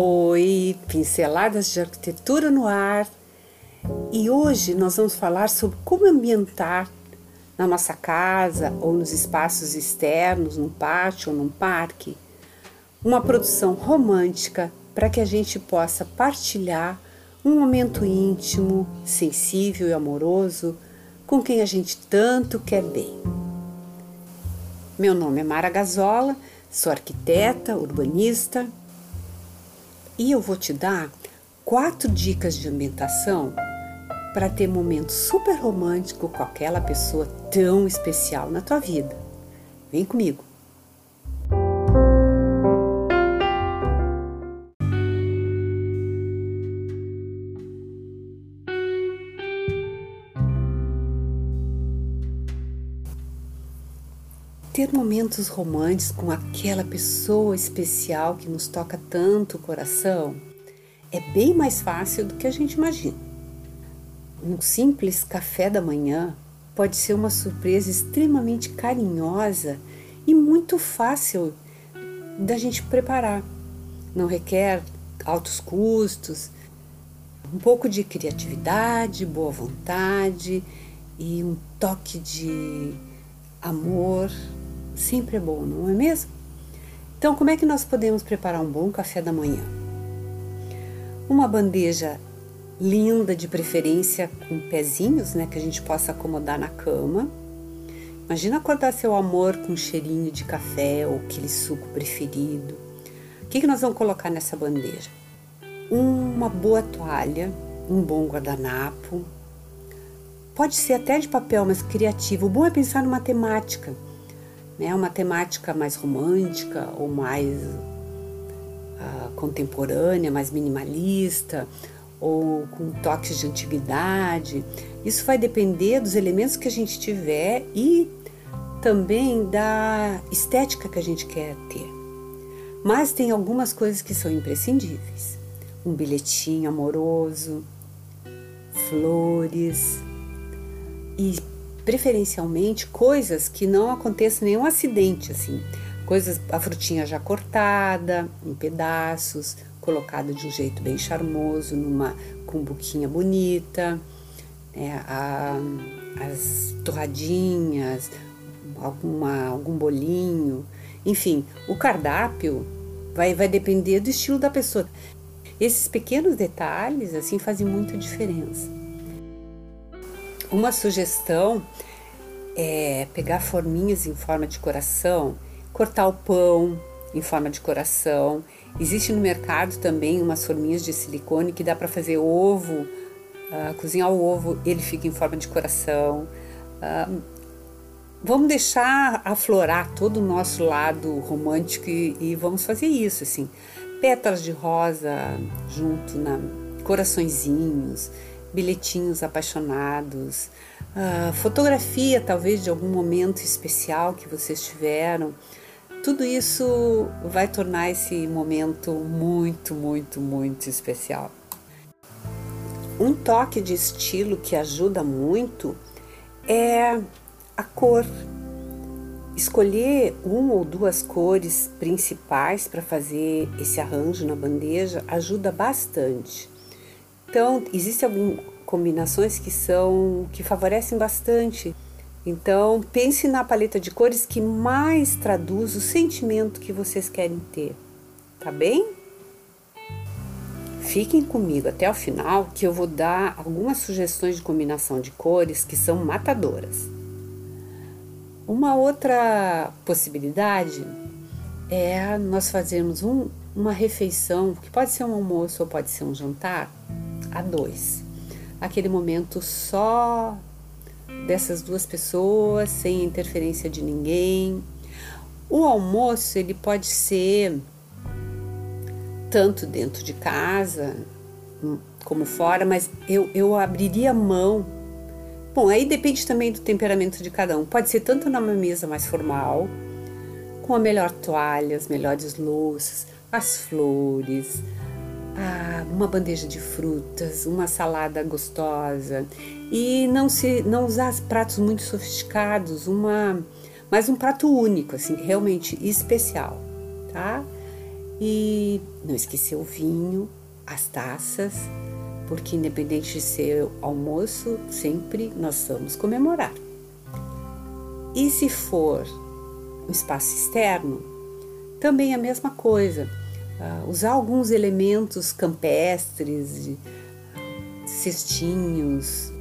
Oi, pinceladas de arquitetura no ar. E hoje nós vamos falar sobre como ambientar na nossa casa ou nos espaços externos, num pátio ou num parque, uma produção romântica para que a gente possa partilhar um momento íntimo, sensível e amoroso com quem a gente tanto quer bem. Meu nome é Mara Gazola, sou arquiteta, urbanista e eu vou te dar quatro dicas de ambientação para ter momento super romântico com aquela pessoa tão especial na tua vida. Vem comigo. Ter momentos românticos com aquela pessoa especial que nos toca tanto o coração é bem mais fácil do que a gente imagina. Um simples café da manhã pode ser uma surpresa extremamente carinhosa e muito fácil da gente preparar. Não requer altos custos, um pouco de criatividade, boa vontade e um toque de amor sempre é bom, não é mesmo? Então, como é que nós podemos preparar um bom café da manhã? Uma bandeja linda, de preferência com pezinhos, né, que a gente possa acomodar na cama. Imagina acordar seu amor com um cheirinho de café ou aquele suco preferido. O que, que nós vamos colocar nessa bandeja? Uma boa toalha, um bom guardanapo. Pode ser até de papel, mas criativo. O bom é pensar numa temática né? Uma temática mais romântica ou mais uh, contemporânea, mais minimalista ou com toques de antiguidade. Isso vai depender dos elementos que a gente tiver e também da estética que a gente quer ter. Mas tem algumas coisas que são imprescindíveis. Um bilhetinho amoroso, flores e preferencialmente coisas que não aconteça nenhum acidente, assim, coisas, a frutinha já cortada em pedaços, colocada de um jeito bem charmoso, numa cumbuquinha bonita, né, a, as torradinhas, alguma, algum bolinho, enfim, o cardápio vai, vai depender do estilo da pessoa. Esses pequenos detalhes assim fazem muita diferença. Uma sugestão é pegar forminhas em forma de coração, cortar o pão em forma de coração. Existe no mercado também umas forminhas de silicone que dá para fazer ovo, uh, cozinhar o ovo, ele fica em forma de coração. Uh, vamos deixar aflorar todo o nosso lado romântico e, e, vamos fazer isso assim pétalas de rosa junto na coraçõezinhos bilhetinhos apaixonados, uh, fotografia talvez de algum momento especial que vocês tiveram. Tudo isso vai tornar esse momento muito, muito, muito especial. Um toque de estilo que ajuda muito é a cor. Escolher uma ou duas cores principais para fazer esse arranjo na bandeja ajuda bastante. Então, existem algumas combinações que são que favorecem bastante. Então, pense na paleta de cores que mais traduz o sentimento que vocês querem ter. Tá bem? Fiquem comigo até o final que eu vou dar algumas sugestões de combinação de cores que são matadoras. Uma outra possibilidade é nós fazermos um, uma refeição, que pode ser um almoço ou pode ser um jantar, a dois. Aquele momento só dessas duas pessoas, sem interferência de ninguém. O almoço ele pode ser tanto dentro de casa hum, como fora, mas eu, eu abriria mão. Bom, aí depende também do temperamento de cada um. Pode ser tanto numa mesa mais formal, com a melhor toalha, as melhores louças, as flores, ah, uma bandeja de frutas, uma salada gostosa e não se não usar pratos muito sofisticados, uma mas um prato único, assim, realmente especial, tá? E não esquecer o vinho, as taças, porque independente de ser almoço, sempre nós vamos comemorar. E se for um espaço externo, também a mesma coisa. Uh, usar alguns elementos campestres, cestinhos,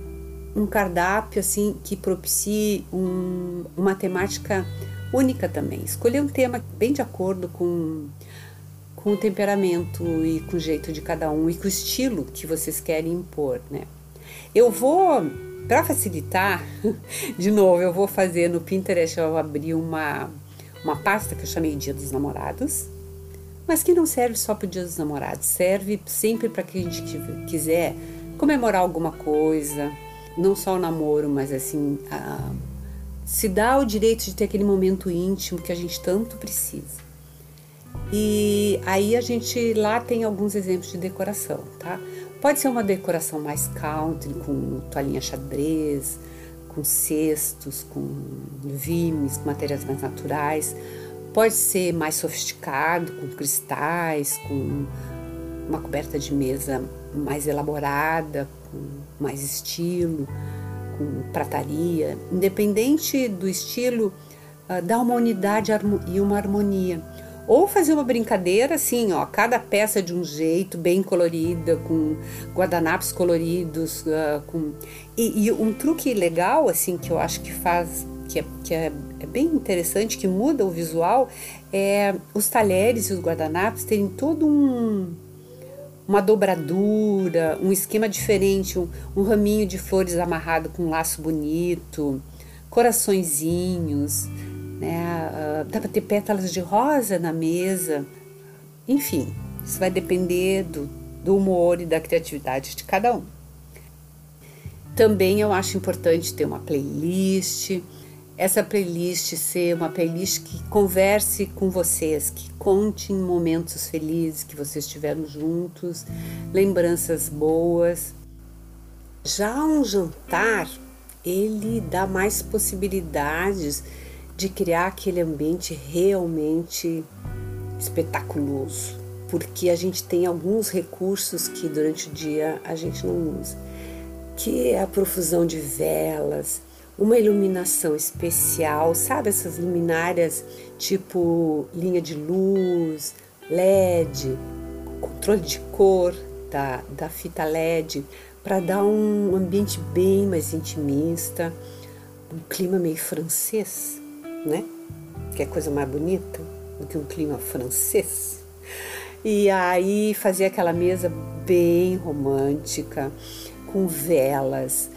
um cardápio assim que propicie um, uma temática única também. Escolher um tema bem de acordo com, com o temperamento e com o jeito de cada um e com o estilo que vocês querem impor, né? Eu vou, para facilitar, de novo, eu vou fazer no Pinterest, eu vou abrir uma, uma pasta que eu chamei Dia dos Namorados, mas que não serve só para o Dia dos Namorados, serve sempre para quem a gente quiser comemorar alguma coisa, não só o namoro, mas assim, a, se dá o direito de ter aquele momento íntimo que a gente tanto precisa. E aí a gente lá tem alguns exemplos de decoração, tá? Pode ser uma decoração mais country, com toalhinha xadrez, com cestos, com vimes, com materiais mais naturais. Pode ser mais sofisticado, com cristais, com uma coberta de mesa mais elaborada, com mais estilo com prataria, independente do estilo, uh, dá uma unidade e uma harmonia. Ou fazer uma brincadeira assim, ó, cada peça de um jeito, bem colorida, com guardanapos coloridos, uh, com e, e, um truque legal assim que eu acho que faz que é, que é, é bem interessante, que muda o visual, é os talheres e os guardanapos terem todo um uma dobradura, um esquema diferente, um, um raminho de flores amarrado com um laço bonito, coraçõezinhos, né? Uh, dá para ter pétalas de rosa na mesa, enfim, isso vai depender do, do humor e da criatividade de cada um. Também eu acho importante ter uma playlist essa playlist ser uma playlist que converse com vocês, que conte momentos felizes que vocês tiveram juntos, lembranças boas. Já um jantar, ele dá mais possibilidades de criar aquele ambiente realmente espetaculoso, porque a gente tem alguns recursos que durante o dia a gente não usa, que é a profusão de velas, uma iluminação especial, sabe essas luminárias tipo linha de luz, LED, controle de cor da, da fita LED, para dar um ambiente bem mais intimista, um clima meio francês, né? Que é coisa mais bonita do que um clima francês. E aí fazer aquela mesa bem romântica, com velas,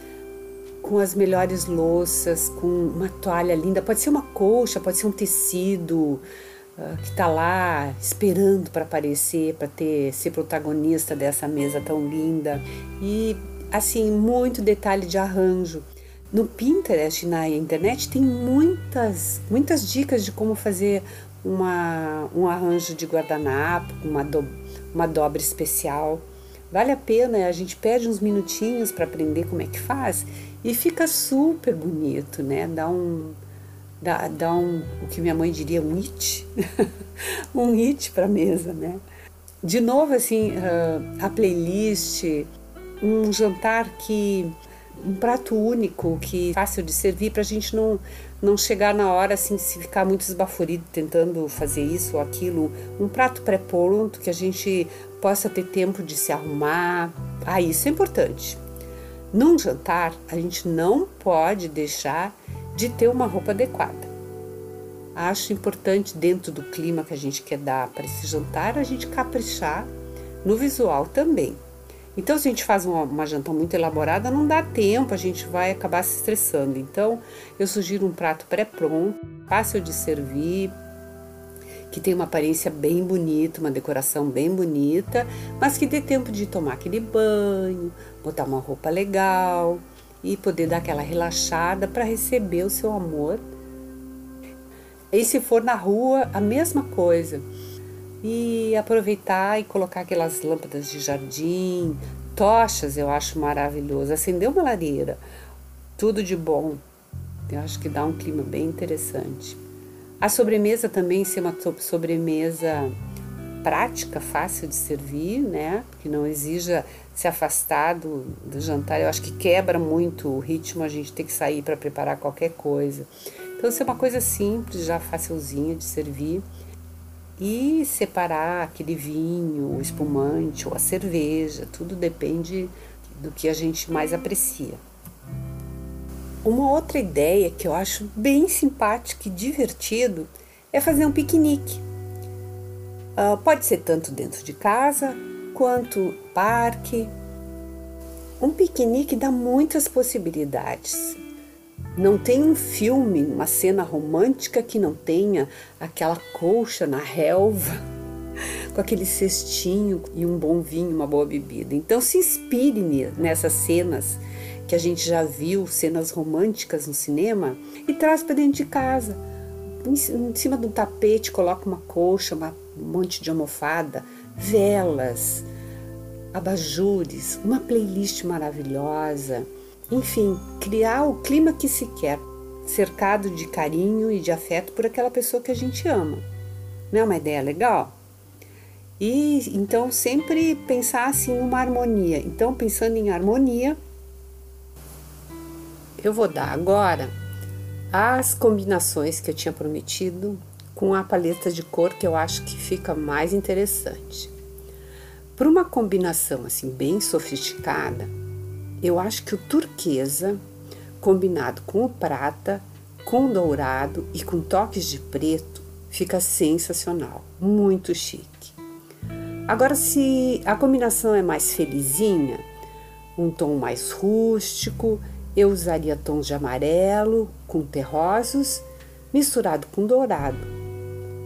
com as melhores louças, com uma toalha linda. Pode ser uma colcha, pode ser um tecido uh, que está lá esperando para aparecer, para ter ser protagonista dessa mesa tão linda. E assim, muito detalhe de arranjo. No Pinterest, na internet, tem muitas, muitas dicas de como fazer uma, um arranjo de guardanapo, uma, do, uma dobra especial. Vale a pena, a gente perde uns minutinhos para aprender como é que faz e fica super bonito, né? Dá um dá, dá um o que minha mãe diria um it, um it para mesa, né? De novo assim, uh, a playlist, um jantar que um prato único que é fácil de servir para a gente não não chegar na hora assim se ficar muito esbaforido tentando fazer isso ou aquilo um prato pré-pronto que a gente possa ter tempo de se arrumar ah isso é importante num jantar, a gente não pode deixar de ter uma roupa adequada. Acho importante, dentro do clima que a gente quer dar para esse jantar, a gente caprichar no visual também. Então, se a gente faz uma, uma janta muito elaborada, não dá tempo, a gente vai acabar se estressando. Então, eu sugiro um prato pré-pronto, fácil de servir, que tem uma aparência bem bonita, uma decoração bem bonita, mas que dê tempo de tomar aquele banho, botar uma roupa legal e poder dar aquela relaxada para receber o seu amor. E se for na rua, a mesma coisa. E aproveitar e colocar aquelas lâmpadas de jardim, tochas, eu acho maravilhoso. Acender uma lareira, tudo de bom. Eu acho que dá um clima bem interessante. A sobremesa também ser uma sobremesa prática, fácil de servir, né? Que não exija se afastar do, do jantar. Eu acho que quebra muito o ritmo, a gente tem que sair para preparar qualquer coisa. Então, isso é uma coisa simples, já facilzinha de servir. E separar aquele vinho, o espumante ou a cerveja, tudo depende do que a gente mais aprecia. Uma outra ideia que eu acho bem simpática e divertido é fazer um piquenique. Uh, pode ser tanto dentro de casa quanto parque. Um piquenique dá muitas possibilidades. Não tem um filme, uma cena romântica que não tenha aquela colcha na relva, com aquele cestinho e um bom vinho, uma boa bebida. Então se inspire nessas cenas que a gente já viu, cenas românticas no cinema, e traz para dentro de casa. Em cima do tapete, coloca uma colcha, uma, um monte de almofada, velas, abajures, uma playlist maravilhosa. Enfim, criar o clima que se quer, cercado de carinho e de afeto por aquela pessoa que a gente ama. Não é uma ideia legal? E então sempre pensar assim numa harmonia. Então, pensando em harmonia, eu vou dar agora as combinações que eu tinha prometido com a paleta de cor que eu acho que fica mais interessante. Para uma combinação assim bem sofisticada, eu acho que o turquesa combinado com o prata, com o dourado e com toques de preto fica sensacional, muito chique. Agora, se a combinação é mais felizinha, um tom mais rústico eu usaria tons de amarelo com terrosos misturado com dourado,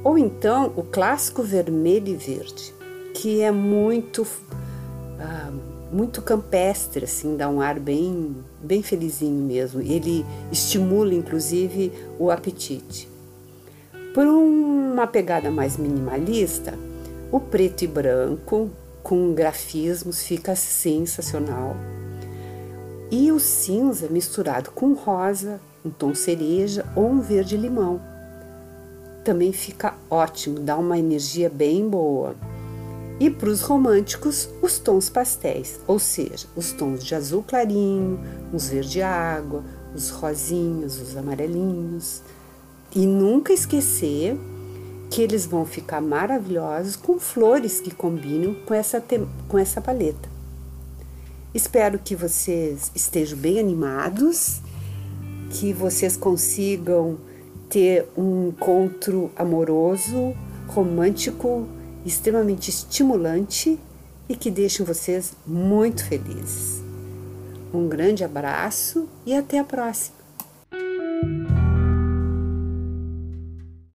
ou então o clássico vermelho e verde, que é muito ah, muito campestre, assim, dá um ar bem bem felizinho mesmo. Ele estimula inclusive o apetite. Por uma pegada mais minimalista, o preto e branco com grafismos fica sensacional e o cinza misturado com rosa, um tom cereja ou um verde limão. Também fica ótimo, dá uma energia bem boa. E para os românticos, os tons pastéis, ou seja, os tons de azul clarinho, os verde água, os rosinhos, os amarelinhos. E nunca esquecer que eles vão ficar maravilhosos com flores que combinam com essa, com essa paleta. Espero que vocês estejam bem animados, que vocês consigam ter um encontro amoroso, romântico, extremamente estimulante e que deixem vocês muito felizes. Um grande abraço e até a próxima!